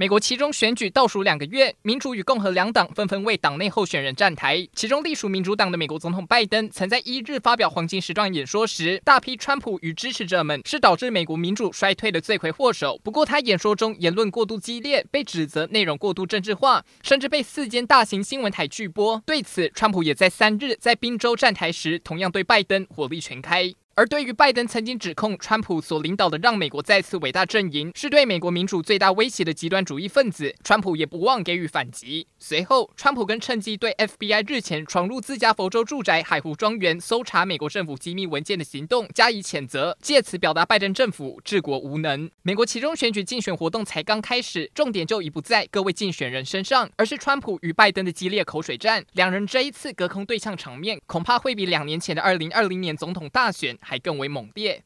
美国其中选举倒数两个月，民主与共和两党纷纷为党内候选人站台。其中隶属民主党的美国总统拜登，曾在一日发表黄金时段演说时，大批川普与支持者们是导致美国民主衰退的罪魁祸首。不过，他演说中言论过度激烈，被指责内容过度政治化，甚至被四间大型新闻台拒播。对此，川普也在三日在宾州站台时，同样对拜登火力全开。而对于拜登曾经指控川普所领导的让美国再次伟大阵营是对美国民主最大威胁的极端主义分子，川普也不忘给予反击。随后，川普更趁机对 FBI 日前闯入自家佛州住宅海湖庄园搜查美国政府机密文件的行动加以谴责，借此表达拜登政府治国无能。美国其中选举竞选活动才刚开始，重点就已不在各位竞选人身上，而是川普与拜登的激烈口水战。两人这一次隔空对呛场面，恐怕会比两年前的2020年总统大选还更为猛烈。